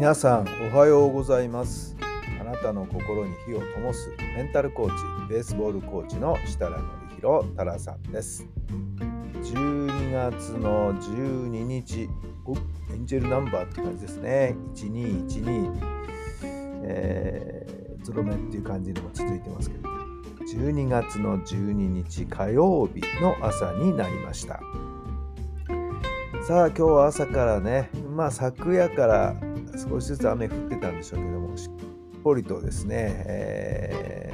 皆さんおはようございます。あなたの心に火を灯すメンタルコーチベースボールコーチの設楽範弘太良さんです。12月の12日。エンジェルナンバーって感じですね。1212えー、ゾロ目っていう感じでも続いてますけど。12月の12日火曜日の朝になりました。さあ今日は朝からねまあ昨夜から少しずつ雨降ってたんでしょうけどもしっぽりとですね、え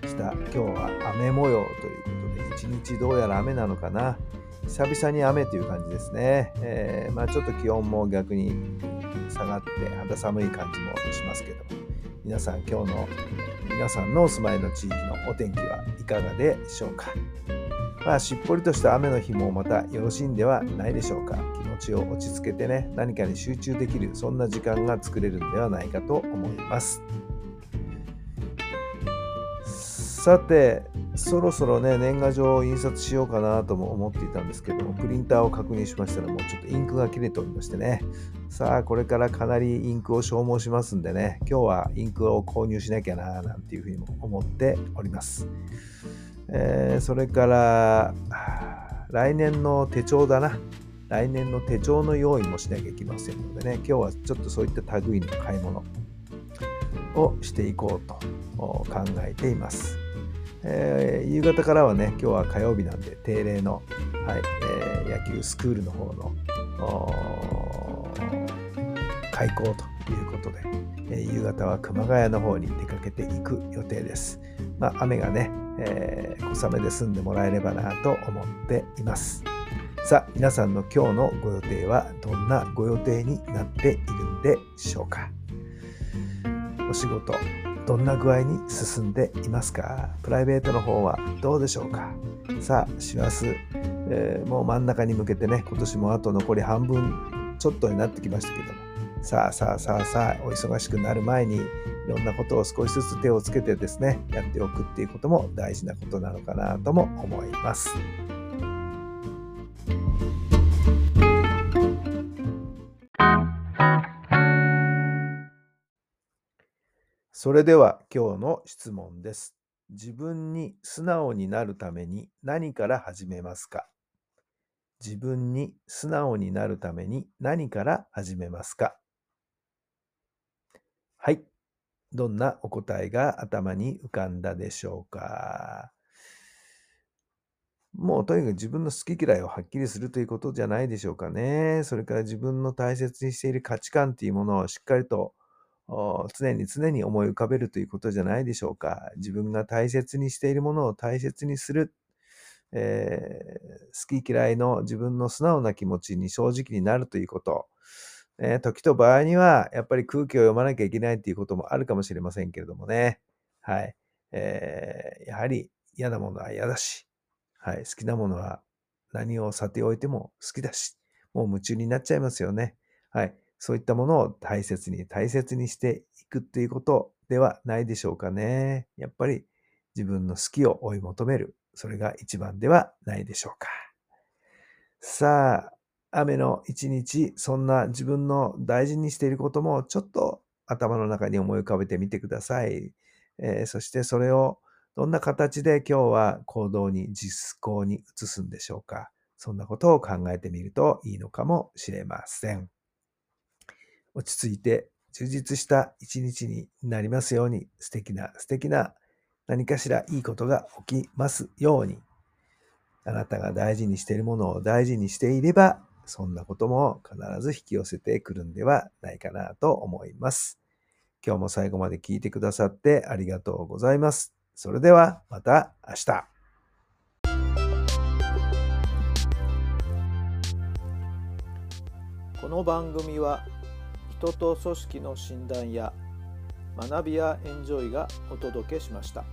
ー、した今日は雨模様ということで一日どうやら雨なのかな。久々に雨という感じですね、えー、まあ、ちょっと気温も逆に下がって肌寒い感じもしますけど皆さん今日の皆さんのお住まいの地域のお天気はいかがでしょうか。まあ、しっぽりとした雨の日もまたよろしいんではないでしょうか。気持ちを落ち着けてね、何かに集中できる、そんな時間が作れるんではないかと思います。さて、そろそろね、年賀状を印刷しようかなとも思っていたんですけども、プリンターを確認しましたら、もうちょっとインクが切れておりましてね、さあ、これからかなりインクを消耗しますんでね、今日はインクを購入しなきゃな、なんていうふうにも思っております。えー、それから来年の手帳だな。来年の手帳の用意もしなきゃいけませんのでね。今日はちょっとそういった類の買い物をしていこうと考えています、えー、夕方からはね今日は火曜日なんで定例の、はいえー、野球スクールの方の開校ということで、えー、夕方は熊谷の方に出かけていく予定です。まあ、雨がね、えー、小雨で済んでもらえればなと思っています。さあ、皆さんの今日のご予定はどんなご予定になっているんでしょうか？お仕事、どんな具合に進んでいますか？プライベートの方はどうでしょうか？さあ、師走、えー、もう真ん中に向けてね、今年もあと残り半分ちょっとになってきましたけども、さあさあさあさあお忙しくなる前にいろんなことを少しずつ手をつけてですねやっておくっていうことも大事なことなのかなとも思います。それでは今日の質問です。自分に素直になるために何から始めますか？自分に素直になるために何から始めますか？はい。どんなお答えが頭に浮かんだでしょうか？もうとにかく自分の好き嫌いをはっきりするということじゃないでしょうかね。それから自分の大切にしている価値観というものをしっかりと常に常に思い浮かべるということじゃないでしょうか。自分が大切にしているものを大切にする。えー、好き嫌いの自分の素直な気持ちに正直になるということ。え、時と場合には、やっぱり空気を読まなきゃいけないということもあるかもしれませんけれどもね。はい。えー、やはり嫌なものは嫌だし、はい。好きなものは何をさておいても好きだし、もう夢中になっちゃいますよね。はい。そういったものを大切に大切にしていくっていうことではないでしょうかね。やっぱり自分の好きを追い求める。それが一番ではないでしょうか。さあ、雨の一日、そんな自分の大事にしていることもちょっと頭の中に思い浮かべてみてください。えー、そしてそれをどんな形で今日は行動に実行に移すんでしょうか。そんなことを考えてみるといいのかもしれません。落ち着いて充実した一日になりますように素敵な素敵な何かしらいいことが起きますように。あなたが大事にしているものを大事にしていれば、そんなことも必ず引き寄せてくるんではないかなと思います。今日も最後まで聞いてくださってありがとうございます。それではまた明日。この番組は人と組織の診断や学びやエンジョイがお届けしました。